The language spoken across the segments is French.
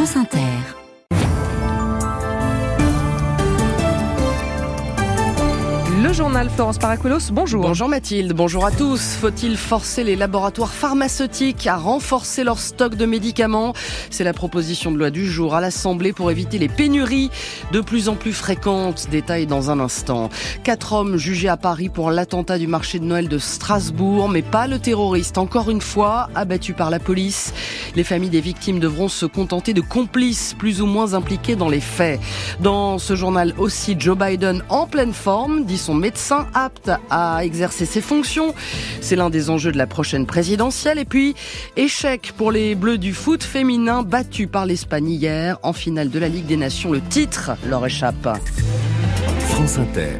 France Inter. Journal Florence Paracuelos, bonjour. Bonjour Mathilde, bonjour à tous. Faut-il forcer les laboratoires pharmaceutiques à renforcer leur stock de médicaments? C'est la proposition de loi du jour à l'Assemblée pour éviter les pénuries de plus en plus fréquentes. Détail dans un instant. Quatre hommes jugés à Paris pour l'attentat du marché de Noël de Strasbourg, mais pas le terroriste. Encore une fois, abattu par la police. Les familles des victimes devront se contenter de complices plus ou moins impliqués dans les faits. Dans ce journal aussi, Joe Biden en pleine forme, dit son médecin apte à exercer ses fonctions. C'est l'un des enjeux de la prochaine présidentielle. Et puis, échec pour les Bleus du foot féminin battus par l'Espagne hier en finale de la Ligue des Nations. Le titre leur échappe.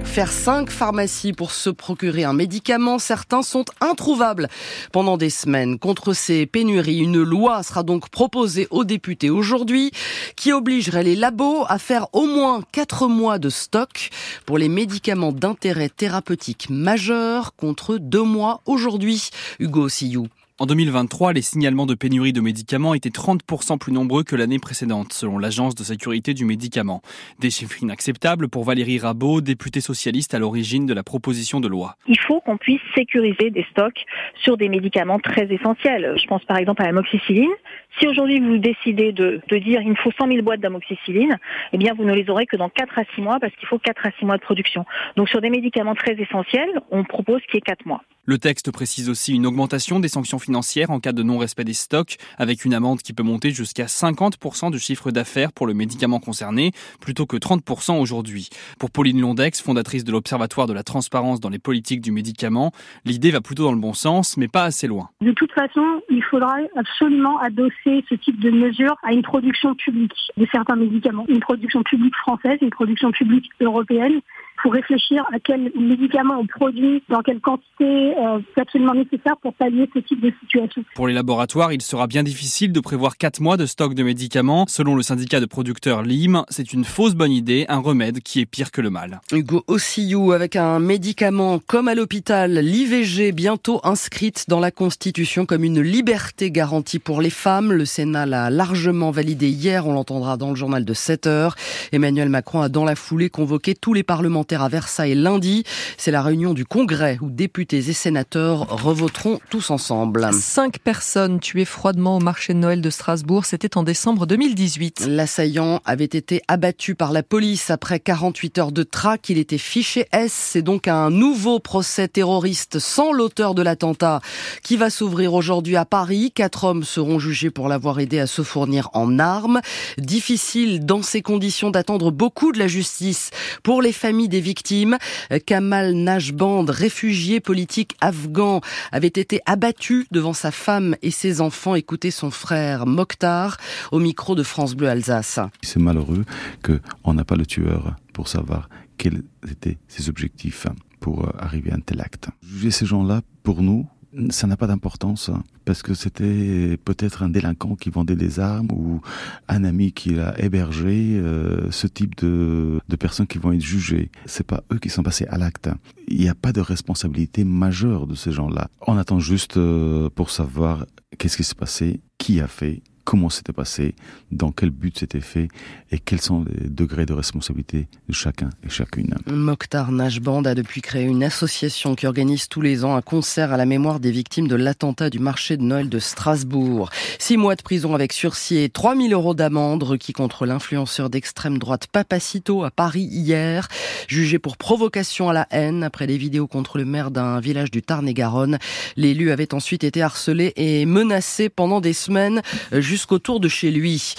Faire cinq pharmacies pour se procurer un médicament, certains sont introuvables pendant des semaines. Contre ces pénuries, une loi sera donc proposée aux députés aujourd'hui qui obligerait les labos à faire au moins quatre mois de stock pour les médicaments d'intérêt thérapeutique majeur contre deux mois aujourd'hui. Hugo Sillou. En 2023, les signalements de pénurie de médicaments étaient 30% plus nombreux que l'année précédente, selon l'Agence de sécurité du médicament. Des chiffres inacceptables pour Valérie Rabault, députée socialiste à l'origine de la proposition de loi. Il faut qu'on puisse sécuriser des stocks sur des médicaments très essentiels. Je pense par exemple à l'amoxicilline. Si aujourd'hui vous décidez de, dire il me faut 100 000 boîtes d'amoxicilline, eh bien vous ne les aurez que dans 4 à 6 mois parce qu'il faut 4 à 6 mois de production. Donc sur des médicaments très essentiels, on propose qu'il y ait 4 mois. Le texte précise aussi une augmentation des sanctions financières en cas de non-respect des stocks, avec une amende qui peut monter jusqu'à 50% du chiffre d'affaires pour le médicament concerné, plutôt que 30% aujourd'hui. Pour Pauline Londex, fondatrice de l'Observatoire de la transparence dans les politiques du médicament, l'idée va plutôt dans le bon sens, mais pas assez loin. De toute façon, il faudra absolument adosser ce type de mesures à une production publique de certains médicaments, une production publique française, une production publique européenne pour réfléchir à quels médicaments on produit, dans quelle quantité euh, c'est absolument nécessaire pour pallier ce type de situation. Pour les laboratoires, il sera bien difficile de prévoir 4 mois de stock de médicaments. Selon le syndicat de producteurs LIM, c'est une fausse bonne idée, un remède qui est pire que le mal. Hugo Ossiou, avec un médicament comme à l'hôpital, l'IVG bientôt inscrite dans la Constitution comme une liberté garantie pour les femmes. Le Sénat l'a largement validé hier, on l'entendra dans le journal de 7 heures. Emmanuel Macron a dans la foulée convoqué tous les parlementaires à Versailles lundi. C'est la réunion du Congrès où députés et sénateurs revoteront tous ensemble. Cinq personnes tuées froidement au marché de Noël de Strasbourg, c'était en décembre 2018. L'assaillant avait été abattu par la police après 48 heures de traque. Il était fiché S. C'est donc un nouveau procès terroriste sans l'auteur de l'attentat qui va s'ouvrir aujourd'hui à Paris. Quatre hommes seront jugés pour l'avoir aidé à se fournir en armes. Difficile dans ces conditions d'attendre beaucoup de la justice pour les familles des victimes. Kamal Najband, réfugié politique afghan, avait été abattu devant sa femme et ses enfants. Écoutez son frère Mokhtar au micro de France Bleu Alsace. C'est malheureux qu'on n'a pas le tueur pour savoir quels étaient ses objectifs pour arriver à un tel acte. Juger ces gens-là, pour nous, ça n'a pas d'importance hein, parce que c'était peut-être un délinquant qui vendait des armes ou un ami qui l'a hébergé, euh, ce type de, de personnes qui vont être jugées. C'est pas eux qui sont passés à l'acte. Il n'y a pas de responsabilité majeure de ces gens-là. On attend juste euh, pour savoir qu'est-ce qui s'est passé, qui a fait, comment c'était passé, dans quel but c'était fait et quels sont les degrés de responsabilité de chacun et chacune. Mokhtar Najband a depuis créé une association qui organise tous les ans un concert à la mémoire des victimes de l'attentat du marché de Noël de Strasbourg. Six mois de prison avec sursis et 3000 euros d'amende requis contre l'influenceur d'extrême droite Papacito à Paris hier, jugé pour provocation à la haine après les vidéos contre le maire d'un village du Tarn-et-Garonne. L'élu avait ensuite été harcelé et menacé pendant des semaines jusqu'autour de chez lui.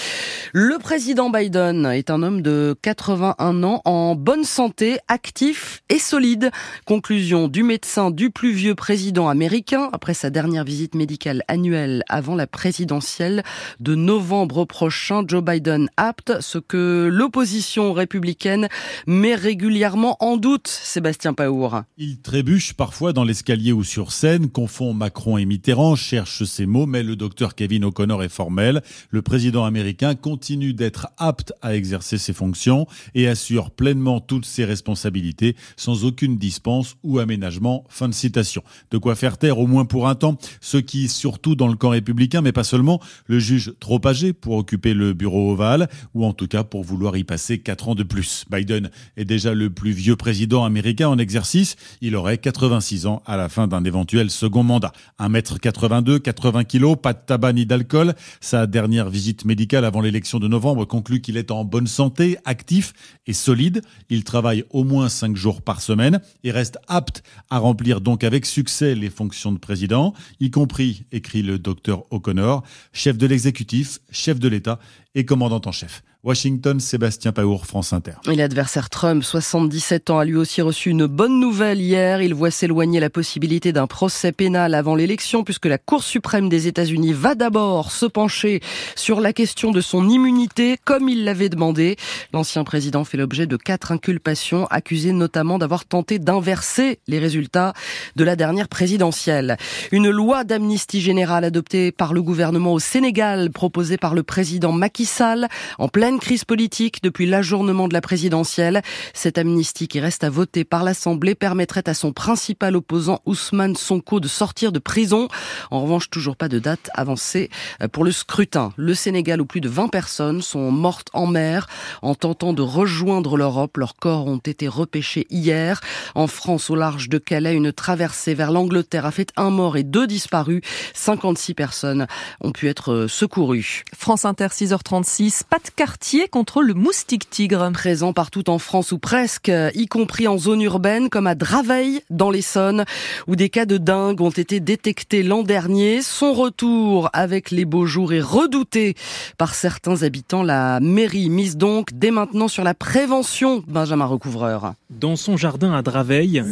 Le président Biden est un homme de 81 ans en bonne santé, actif et solide. Conclusion du médecin du plus vieux président américain après sa dernière visite médicale annuelle avant la présidentielle de novembre prochain. Joe Biden apte, ce que l'opposition républicaine met régulièrement en doute. Sébastien Paour. Il trébuche parfois dans l'escalier ou sur scène, confond Macron et Mitterrand, cherche ses mots, mais le docteur Kevin O'Connor est formel Le président américain continue d'être apte à exercer ses fonctions et assure pleinement toutes ses responsabilités sans aucune dispense ou aménagement. Fin de citation. De quoi faire taire au moins pour un temps ceux qui, surtout dans le camp républicain, mais pas seulement, le jugent trop âgé pour occuper le bureau ovale ou en tout cas pour vouloir y passer quatre ans de plus. Biden est déjà le plus vieux président américain en exercice. Il aurait 86 ans à la fin d'un éventuel second mandat. 1m82, 80 kg, pas de tabac ni d'alcool. Sa dernière visite médicale avant l'élection de novembre conclut qu'il est en bonne santé, actif et solide. Il travaille au moins 5 jours par semaine et reste apte à remplir donc avec succès les fonctions de président, y compris, écrit le docteur O'Connor, chef de l'exécutif, chef de l'État et commandant en chef. Washington, Sébastien Paour, France Inter. Et l'adversaire Trump, 77 ans, a lui aussi reçu une bonne nouvelle hier. Il voit s'éloigner la possibilité d'un procès pénal avant l'élection puisque la Cour suprême des États-Unis va d'abord se pencher sur la question de son immunité comme il l'avait demandé. L'ancien président fait l'objet de quatre inculpations, accusé notamment d'avoir tenté d'inverser les résultats de la dernière présidentielle. Une loi d'amnistie générale adoptée par le gouvernement au Sénégal, proposée par le président Macky Sall, en pleine crise politique depuis l'ajournement de la présidentielle. Cette amnistie qui reste à voter par l'Assemblée permettrait à son principal opposant Ousmane Sonko de sortir de prison. En revanche, toujours pas de date avancée pour le scrutin. Le Sénégal où plus de 20 personnes sont mortes en mer en tentant de rejoindre l'Europe. Leurs corps ont été repêchés hier. En France, au large de Calais, une traversée vers l'Angleterre a fait un mort et deux disparus. 56 personnes ont pu être secourues. France Inter 6h36, pas de quartier contre le moustique tigre. Présent partout en France ou presque, y compris en zone urbaine comme à Draveil dans l'Essonne où des cas de dingue ont été détectés l'an dernier. Son retour avec les beaux jours est redouté par certains habitants. La mairie mise donc dès maintenant sur la prévention, Benjamin Recouvreur. Dans son jardin à Draveil,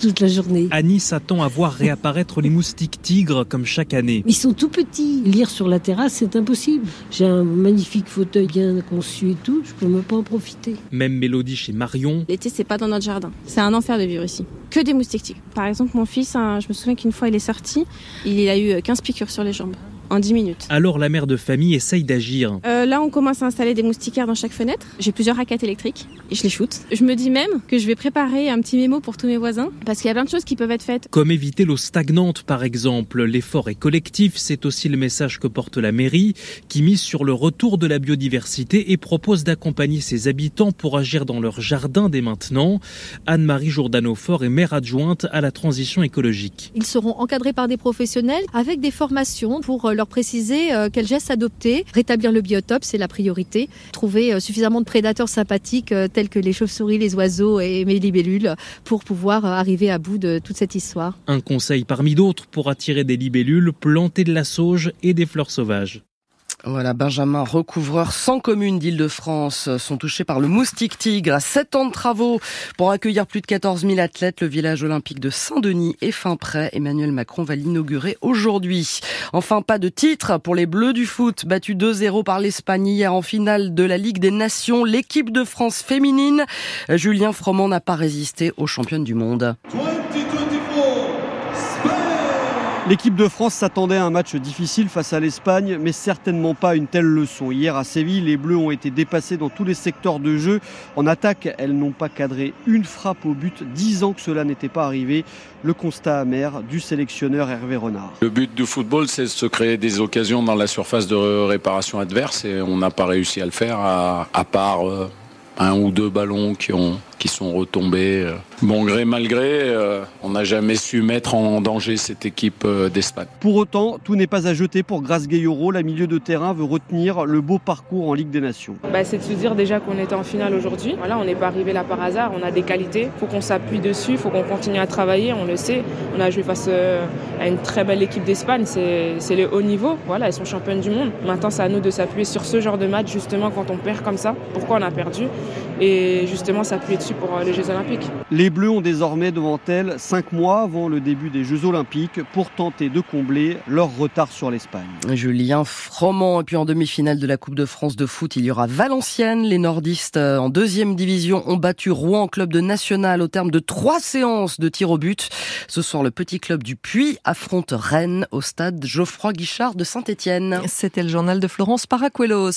toute la journée. Annie s'attend à voir réapparaître les moustiques tigres comme chaque année? Ils sont tout petits. Lire sur la terrasse, c'est impossible. J'ai un magnifique fauteuil bien conçu et tout, je peux même pas en profiter. Même mélodie chez Marion. L'été, c'est pas dans notre jardin. C'est un enfer de vivre ici. Que des moustiques tigres. Par exemple, mon fils, hein, je me souviens qu'une fois il est sorti, il a eu 15 piqûres sur les jambes en 10 minutes. Alors la mère de famille essaye d'agir. Euh, là, on commence à installer des moustiquaires dans chaque fenêtre. J'ai plusieurs raquettes électriques et je les shoote. Je me dis même que je vais préparer un petit mémo pour tous mes voisins parce qu'il y a plein de choses qui peuvent être faites. Comme éviter l'eau stagnante par exemple. L'effort est collectif, c'est aussi le message que porte la mairie qui mise sur le retour de la biodiversité et propose d'accompagner ses habitants pour agir dans leur jardin dès maintenant. Anne-Marie Jourdano-Fort est maire adjointe à la transition écologique. Ils seront encadrés par des professionnels avec des formations pour leur préciser euh, quels gestes adopter. Rétablir le biotope, c'est la priorité. Trouver euh, suffisamment de prédateurs sympathiques euh, tels que les chauves-souris, les oiseaux et mes libellules pour pouvoir arriver à bout de toute cette histoire. Un conseil parmi d'autres pour attirer des libellules, planter de la sauge et des fleurs sauvages. Voilà, Benjamin, recouvreur 100 communes d'Île-de-France sont touchées par le moustique tigre. Sept ans de travaux pour accueillir plus de 14 000 athlètes. Le village olympique de Saint-Denis est fin prêt. Emmanuel Macron va l'inaugurer aujourd'hui. Enfin, pas de titre pour les Bleus du foot. Battu 2-0 par l'Espagne hier en finale de la Ligue des Nations. L'équipe de France féminine, Julien Froment n'a pas résisté aux championnes du monde. L'équipe de France s'attendait à un match difficile face à l'Espagne, mais certainement pas une telle leçon. Hier à Séville, les Bleus ont été dépassés dans tous les secteurs de jeu. En attaque, elles n'ont pas cadré une frappe au but. Dix ans que cela n'était pas arrivé. Le constat amer du sélectionneur Hervé Renard. Le but du football, c'est de se créer des occasions dans la surface de réparation adverse et on n'a pas réussi à le faire à, à part euh, un ou deux ballons qui ont qui sont retombés. euh. Bon gré mal gré, euh, on n'a jamais su mettre en danger cette équipe euh, d'Espagne. Pour autant, tout n'est pas à jeter pour Grace Gayoro. La milieu de terrain veut retenir le beau parcours en Ligue des Nations. Bah, c'est de se dire déjà qu'on était en finale aujourd'hui. Voilà, on n'est pas arrivé là par hasard, on a des qualités. faut qu'on s'appuie dessus, faut qu'on continue à travailler, on le sait. On a joué face à une très belle équipe d'Espagne, c'est c'est le haut niveau. Voilà, elles sont championnes du monde. Maintenant, c'est à nous de s'appuyer sur ce genre de match, justement, quand on perd comme ça. Pourquoi on a perdu? Et justement, s'appuyer dessus pour les Jeux Olympiques. Les Bleus ont désormais devant elles 5 mois avant le début des Jeux Olympiques pour tenter de combler leur retard sur l'Espagne. Julien Froment, et puis en demi-finale de la Coupe de France de foot, il y aura Valenciennes. Les nordistes en deuxième division ont battu Rouen, club de national, au terme de trois séances de tir au but. Ce soir, le petit club du Puy affronte Rennes au stade Geoffroy Guichard de Saint-Étienne. C'était le journal de Florence Paracuelos.